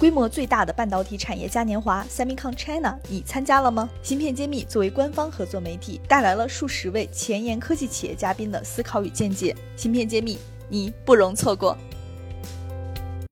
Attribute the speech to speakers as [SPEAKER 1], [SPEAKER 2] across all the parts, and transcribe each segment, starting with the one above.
[SPEAKER 1] 规模最大的半导体产业嘉年华 Semicon China，你参加了吗？芯片揭秘作为官方合作媒体，带来了数十位前沿科技企业嘉宾的思考与见解。芯片揭秘，你不容错过。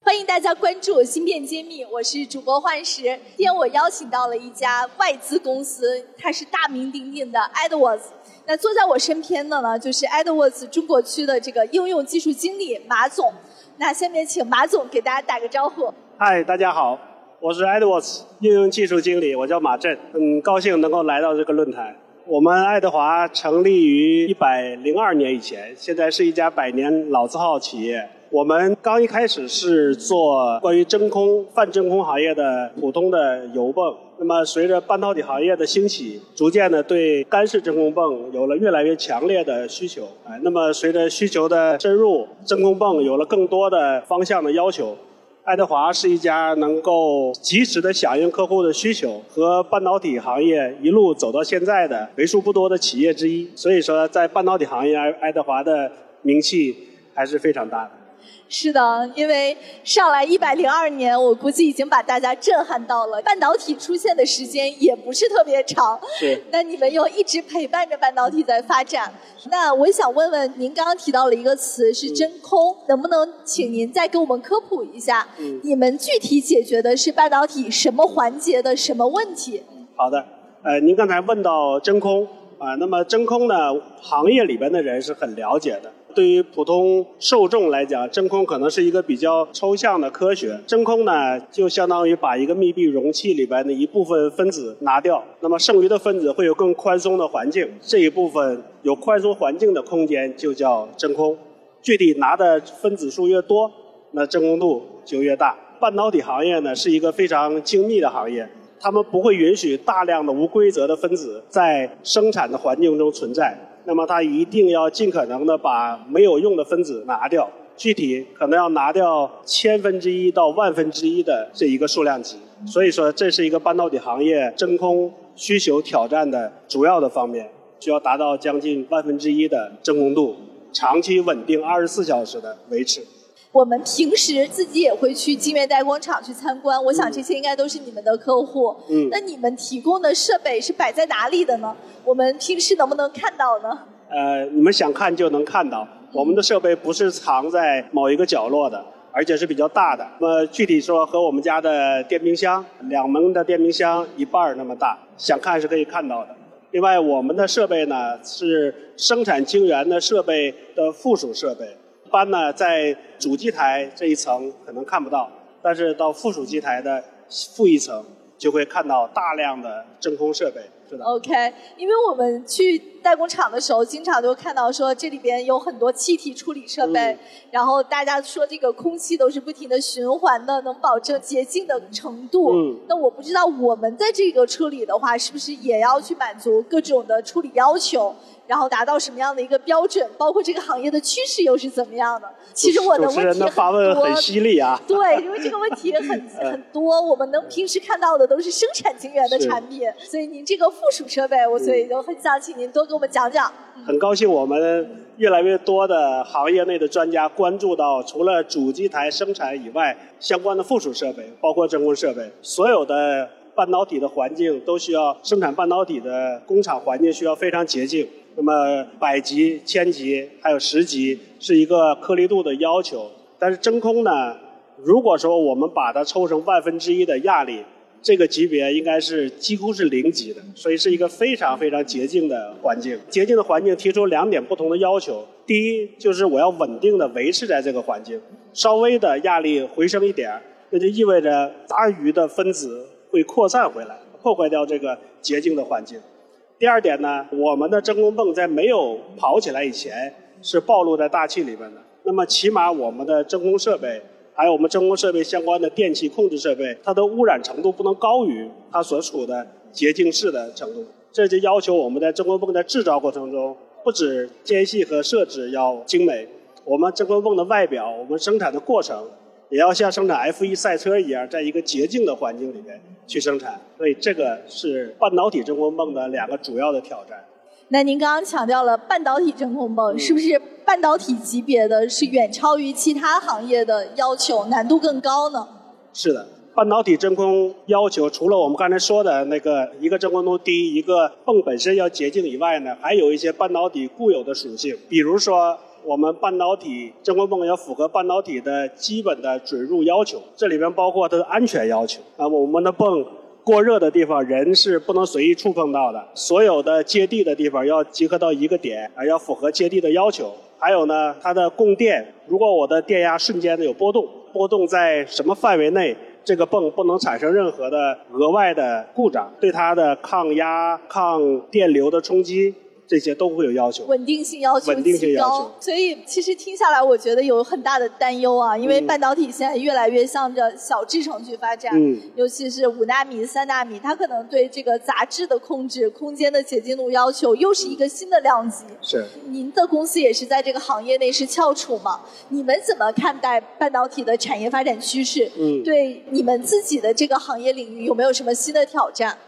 [SPEAKER 1] 欢迎大家关注《芯片揭秘》，我是主播幻石。今天我邀请到了一家外资公司，它是大名鼎鼎的 Edwards。那坐在我身边的呢，就是 Edwards 中国区的这个应用技术经理马总。那下面请马总给大家打个招呼。
[SPEAKER 2] 嗨，大家好，我是 Edwards 应用技术经理，我叫马震，很高兴能够来到这个论坛。我们爱德华成立于一百零二年以前，现在是一家百年老字号企业。我们刚一开始是做关于真空、泛真空行业的普通的油泵。那么随着半导体行业的兴起，逐渐的对干式真空泵有了越来越强烈的需求。哎，那么随着需求的深入，真空泵有了更多的方向的要求。爱德华是一家能够及时的响应客户的需求和半导体行业一路走到现在的为数不多的企业之一。所以说，在半导体行业，爱爱德华的名气还是非常大的。
[SPEAKER 1] 是的，因为上来一百零二年，我估计已经把大家震撼到了。半导体出现的时间也不是特别长，
[SPEAKER 2] 是。
[SPEAKER 1] 那你们又一直陪伴着半导体在发展。那我想问问，您刚刚提到了一个词是真空，能不能请您再给我们科普一下？嗯。你们具体解决的是半导体什么环节的什么问题？
[SPEAKER 2] 好的，呃，您刚才问到真空啊，那么真空呢，行业里边的人是很了解的。对于普通受众来讲，真空可能是一个比较抽象的科学。真空呢，就相当于把一个密闭容器里边的一部分分子拿掉，那么剩余的分子会有更宽松的环境，这一部分有宽松环境的空间就叫真空。具体拿的分子数越多，那真空度就越大。半导体行业呢是一个非常精密的行业，他们不会允许大量的无规则的分子在生产的环境中存在。那么它一定要尽可能的把没有用的分子拿掉，具体可能要拿掉千分之一到万分之一的这一个数量级。所以说，这是一个半导体行业真空需求挑战的主要的方面，需要达到将近万分之一的真空度，长期稳定二十四小时的维持。
[SPEAKER 1] 我们平时自己也会去晶圆代工厂去参观，我想这些应该都是你们的客户。嗯。那你们提供的设备是摆在哪里的呢？我们平时能不能看到呢？
[SPEAKER 2] 呃，你们想看就能看到。我们的设备不是藏在某一个角落的，而且是比较大的。那么具体说，和我们家的电冰箱两门的电冰箱一半那么大，想看是可以看到的。另外，我们的设备呢是生产晶圆的设备的附属设备。一般呢，在主机台这一层可能看不到，但是到附属机台的负一层就会看到大量的真空设备。
[SPEAKER 1] OK，因为我们去代工厂的时候，经常就看到说这里边有很多气体处理设备，然后大家说这个空气都是不停的循环的，能保证洁净的程度。嗯，那我不知道我们在这个处理的话，是不是也要去满足各种的处理要求？然后达到什么样的一个标准？包括这个行业的趋势又是怎么样的？其实我的问题很
[SPEAKER 2] 多。很犀利啊！
[SPEAKER 1] 对，因为这个问题很 很多，我们能平时看到的都是生产晶圆的产品，所以您这个附属设备，我所以就很想请您多给我们讲讲。
[SPEAKER 2] 很高兴我们越来越多的行业内的专家关注到，除了主机台生产以外，相关的附属设备，包括真空设备，所有的半导体的环境都需要生产半导体的工厂环境需要非常洁净。那么百级、千级还有十级是一个颗粒度的要求，但是真空呢？如果说我们把它抽成万分之一的压力，这个级别应该是几乎是零级的，所以是一个非常非常洁净的环境。洁净的环境提出两点不同的要求：第一，就是我要稳定的维持在这个环境，稍微的压力回升一点，那就意味着杂余的分子会扩散回来，破坏掉这个洁净的环境。第二点呢，我们的真空泵在没有跑起来以前是暴露在大气里面的。那么起码我们的真空设备，还有我们真空设备相关的电气控制设备，它的污染程度不能高于它所处的洁净室的程度。这就要求我们在真空泵的制造过程中，不止间隙和设置要精美，我们真空泵的外表，我们生产的过程。也要像生产 F1 赛车一样，在一个洁净的环境里面去生产，所以这个是半导体真空泵的两个主要的挑战。
[SPEAKER 1] 那您刚刚强调了半导体真空泵，是不是半导体级别的是远超于其他行业的要求，难度更高呢？
[SPEAKER 2] 是的，半导体真空要求除了我们刚才说的那个一个真空度低，一个泵本身要洁净以外呢，还有一些半导体固有的属性，比如说我们半导体真空泵要符合半导体的基本的准入要求，这里边包括它的安全要求。那么我们的泵过热的地方，人是不能随意触碰到的，所有的接地的地方要集合到一个点，啊，要符合接地的要求。还有呢，它的供电，如果我的电压瞬间的有波动，波动在什么范围内？这个泵不能产生任何的额外的故障，对它的抗压、抗电流的冲击。这些都会有要求，
[SPEAKER 1] 稳定性要求
[SPEAKER 2] 极高，
[SPEAKER 1] 所以其实听下来，我觉得有很大的担忧啊，因为半导体现在越来越向着小制程去发展，
[SPEAKER 2] 嗯，
[SPEAKER 1] 尤其是五纳米、三纳米，它可能对这个杂质的控制、空间的洁净度要求又是一个新的量级。
[SPEAKER 2] 是，
[SPEAKER 1] 您的公司也是在这个行业内是翘楚嘛？你们怎么看待半导体的产业发展趋势？
[SPEAKER 2] 嗯，
[SPEAKER 1] 对你们自己的这个行业领域有没有什么新的挑战？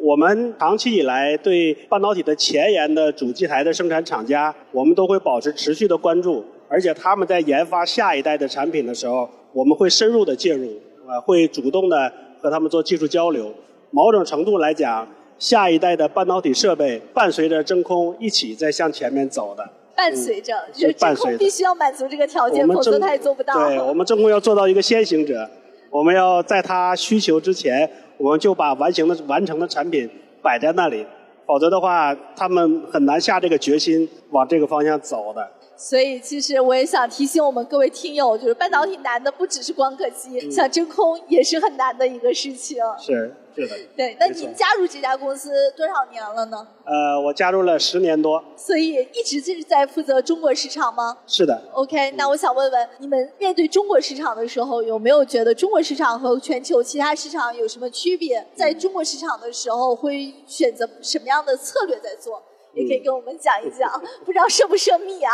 [SPEAKER 2] 我们长期以来对半导体的前沿的主机台的生产厂家，我们都会保持持续的关注，而且他们在研发下一代的产品的时候，我们会深入的介入，啊，会主动的和他们做技术交流。某种程度来讲，下一代的半导体设备伴随着真空一起在向前面走的。
[SPEAKER 1] 伴随着，就是真空必须要满足这个条件，否则它也做不到。
[SPEAKER 2] 对我们真空要做到一个先行者，我们要在他需求之前。我们就把完形的完成的产品摆在那里，否则的话，他们很难下这个决心往这个方向走的。
[SPEAKER 1] 所以，其实我也想提醒我们各位听友，就是半导体难的不只是光刻机，像真空也是很难的一个事情。
[SPEAKER 2] 是。是的，
[SPEAKER 1] 对，那您加入这家公司多少年了呢？
[SPEAKER 2] 呃，我加入了十年多。
[SPEAKER 1] 所以一直就是在负责中国市场吗？
[SPEAKER 2] 是的。
[SPEAKER 1] OK，那我想问问，你们面对中国市场的时候，有没有觉得中国市场和全球其他市场有什么区别？在中国市场的时候，会选择什么样的策略在做？也可以跟我们讲一讲，不知道涉不涉密啊？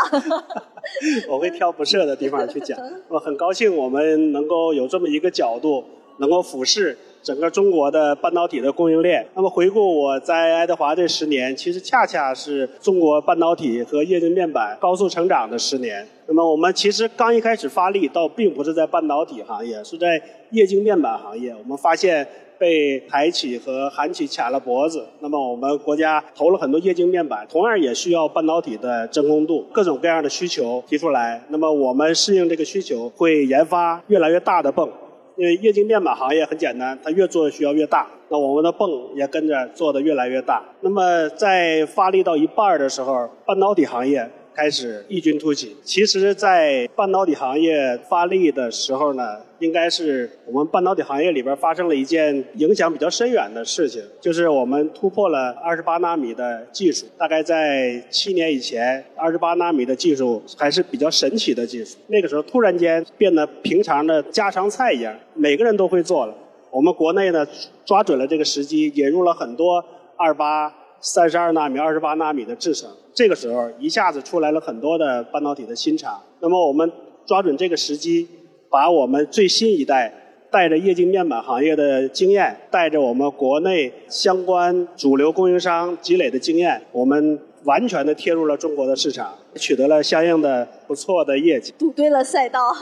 [SPEAKER 2] 我会挑不涉的地方去讲。我很高兴我们能够有这么一个角度，能够俯视。整个中国的半导体的供应链。那么回顾我在爱德华这十年，其实恰恰是中国半导体和液晶面板高速成长的十年。那么我们其实刚一开始发力，倒并不是在半导体行业，是在液晶面板行业。我们发现被台企和韩企卡了脖子。那么我们国家投了很多液晶面板，同样也需要半导体的真空度，各种各样的需求提出来。那么我们适应这个需求，会研发越来越大的泵。因为液晶面板行业很简单，它越做需要越大，那我们的泵也跟着做的越来越大。那么在发力到一半的时候，半导体行业。开始异军突起。其实，在半导体行业发力的时候呢，应该是我们半导体行业里边发生了一件影响比较深远的事情，就是我们突破了二十八纳米的技术。大概在七年以前，二十八纳米的技术还是比较神奇的技术。那个时候突然间变得平常的家常菜一样，每个人都会做了。我们国内呢，抓准了这个时机，引入了很多二八、三十二纳米、二十八纳米的制程。这个时候一下子出来了很多的半导体的新厂，那么我们抓准这个时机，把我们最新一代带着液晶面板行业的经验，带着我们国内相关主流供应商积累的经验，我们完全的贴入了中国的市场，取得了相应的不错的业绩。
[SPEAKER 1] 赌对了赛道，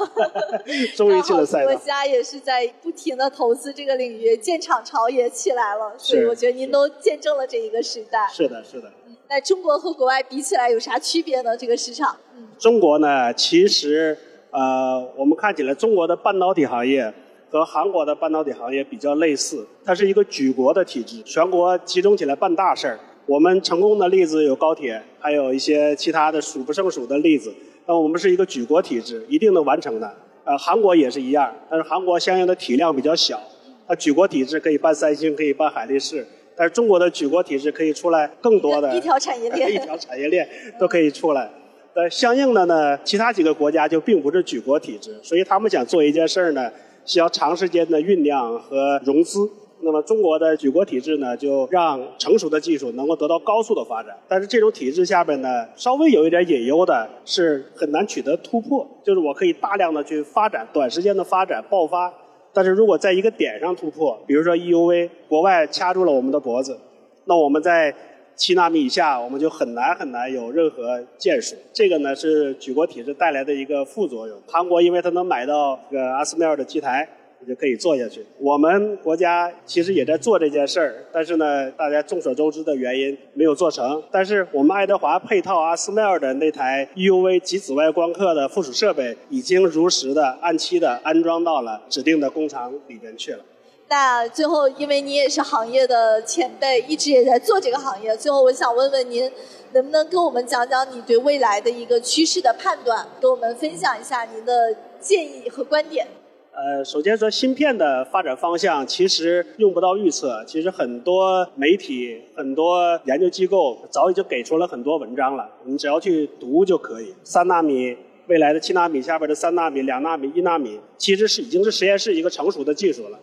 [SPEAKER 2] 终于进了赛道。
[SPEAKER 1] 国家也是在不停的投资这个领域，建厂潮也起来了，所以我觉得您都见证了这一个时代。
[SPEAKER 2] 是的，是的。
[SPEAKER 1] 那中国和国外比起来有啥区别呢？这个市场？
[SPEAKER 2] 中国呢，其实呃，我们看起来中国的半导体行业和韩国的半导体行业比较类似，它是一个举国的体制，全国集中起来办大事儿。我们成功的例子有高铁，还有一些其他的数不胜数的例子。那我们是一个举国体制，一定能完成的。呃，韩国也是一样，但是韩国相应的体量比较小，它举国体制可以办三星，可以办海力士。但是中国的举国体制可以出来更多的
[SPEAKER 1] 一条产业链，
[SPEAKER 2] 一条产业链都可以出来。呃，相应的呢，其他几个国家就并不是举国体制，所以他们想做一件事儿呢，需要长时间的酝酿和融资。那么中国的举国体制呢，就让成熟的技术能够得到高速的发展。但是这种体制下边呢，稍微有一点隐忧的是很难取得突破，就是我可以大量的去发展，短时间的发展爆发。但是如果在一个点上突破，比如说 EUV，国外掐住了我们的脖子，那我们在七纳米以下，我们就很难很难有任何建树。这个呢是举国体制带来的一个副作用。韩国因为它能买到这个阿斯麦尔的机台，就可以做下去。我们国家其实也在做这件事儿，但是呢，大家众所周知的原因没有做成。但是我们爱德华配套阿斯麦尔的那台 EUV 及紫外光刻的附属设备，已经如实的按期的安装到了指定的工厂里边去了。
[SPEAKER 1] 那最后，因为你也是行业的前辈，一直也在做这个行业，最后我想问问您，能不能跟我们讲讲你对未来的一个趋势的判断，跟我们分享一下您的建议和观点？
[SPEAKER 2] 呃，首先说芯片的发展方向，其实用不到预测。其实很多媒体、很多研究机构早已经给出了很多文章了，你只要去读就可以。三纳米，未来的七纳米下边的三纳米、两纳米、一纳米，其实是已经是实验室一个成熟的技术了，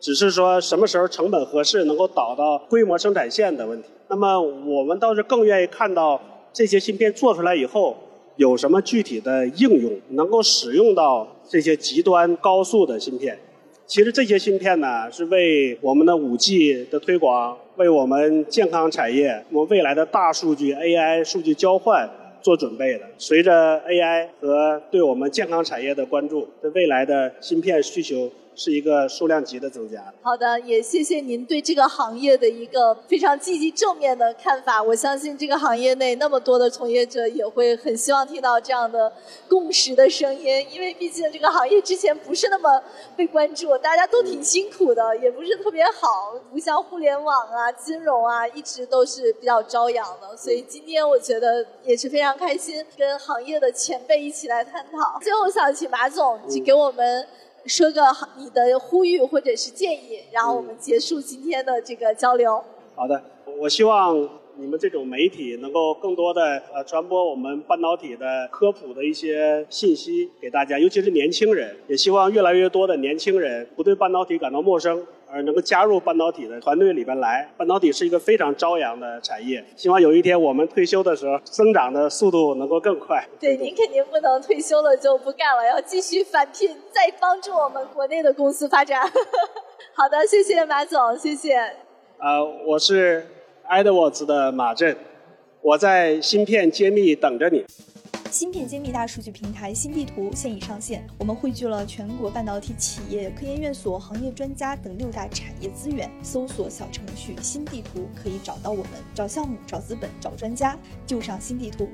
[SPEAKER 2] 只是说什么时候成本合适，能够导到规模生产线的问题。那么我们倒是更愿意看到这些芯片做出来以后。有什么具体的应用能够使用到这些极端高速的芯片？其实这些芯片呢，是为我们的五 G 的推广，为我们健康产业、我们未来的大数据 AI 数据交换做准备的。随着 AI 和对我们健康产业的关注，对未来的芯片需求。是一个数量级的增加。
[SPEAKER 1] 好的，也谢谢您对这个行业的一个非常积极正面的看法。我相信这个行业内那么多的从业者也会很希望听到这样的共识的声音，因为毕竟这个行业之前不是那么被关注，大家都挺辛苦的，也不是特别好，不像互联网啊、金融啊，一直都是比较朝阳的。所以今天我觉得也是非常开心，跟行业的前辈一起来探讨。最后想请马总给我们。说个你的呼吁或者是建议，然后我们结束今天的这个交流。
[SPEAKER 2] 好的，我希望你们这种媒体能够更多的呃传播我们半导体的科普的一些信息给大家，尤其是年轻人，也希望越来越多的年轻人不对半导体感到陌生。而能够加入半导体的团队里边来，半导体是一个非常朝阳的产业。希望有一天我们退休的时候，增长的速度能够更快。
[SPEAKER 1] 对，您肯定不能退休了就不干了，要继续返聘，再帮助我们国内的公司发展。好的，谢谢马总，谢谢。
[SPEAKER 2] 呃，我是 Edwards 的马震，我在芯片揭秘等着你。
[SPEAKER 1] 芯片揭秘大数据平台新地图现已上线，我们汇聚了全国半导体企业、科研院所、行业专家等六大产业资源。搜索小程序“新地图”可以找到我们，找项目、找资本、找专家，就上新地图。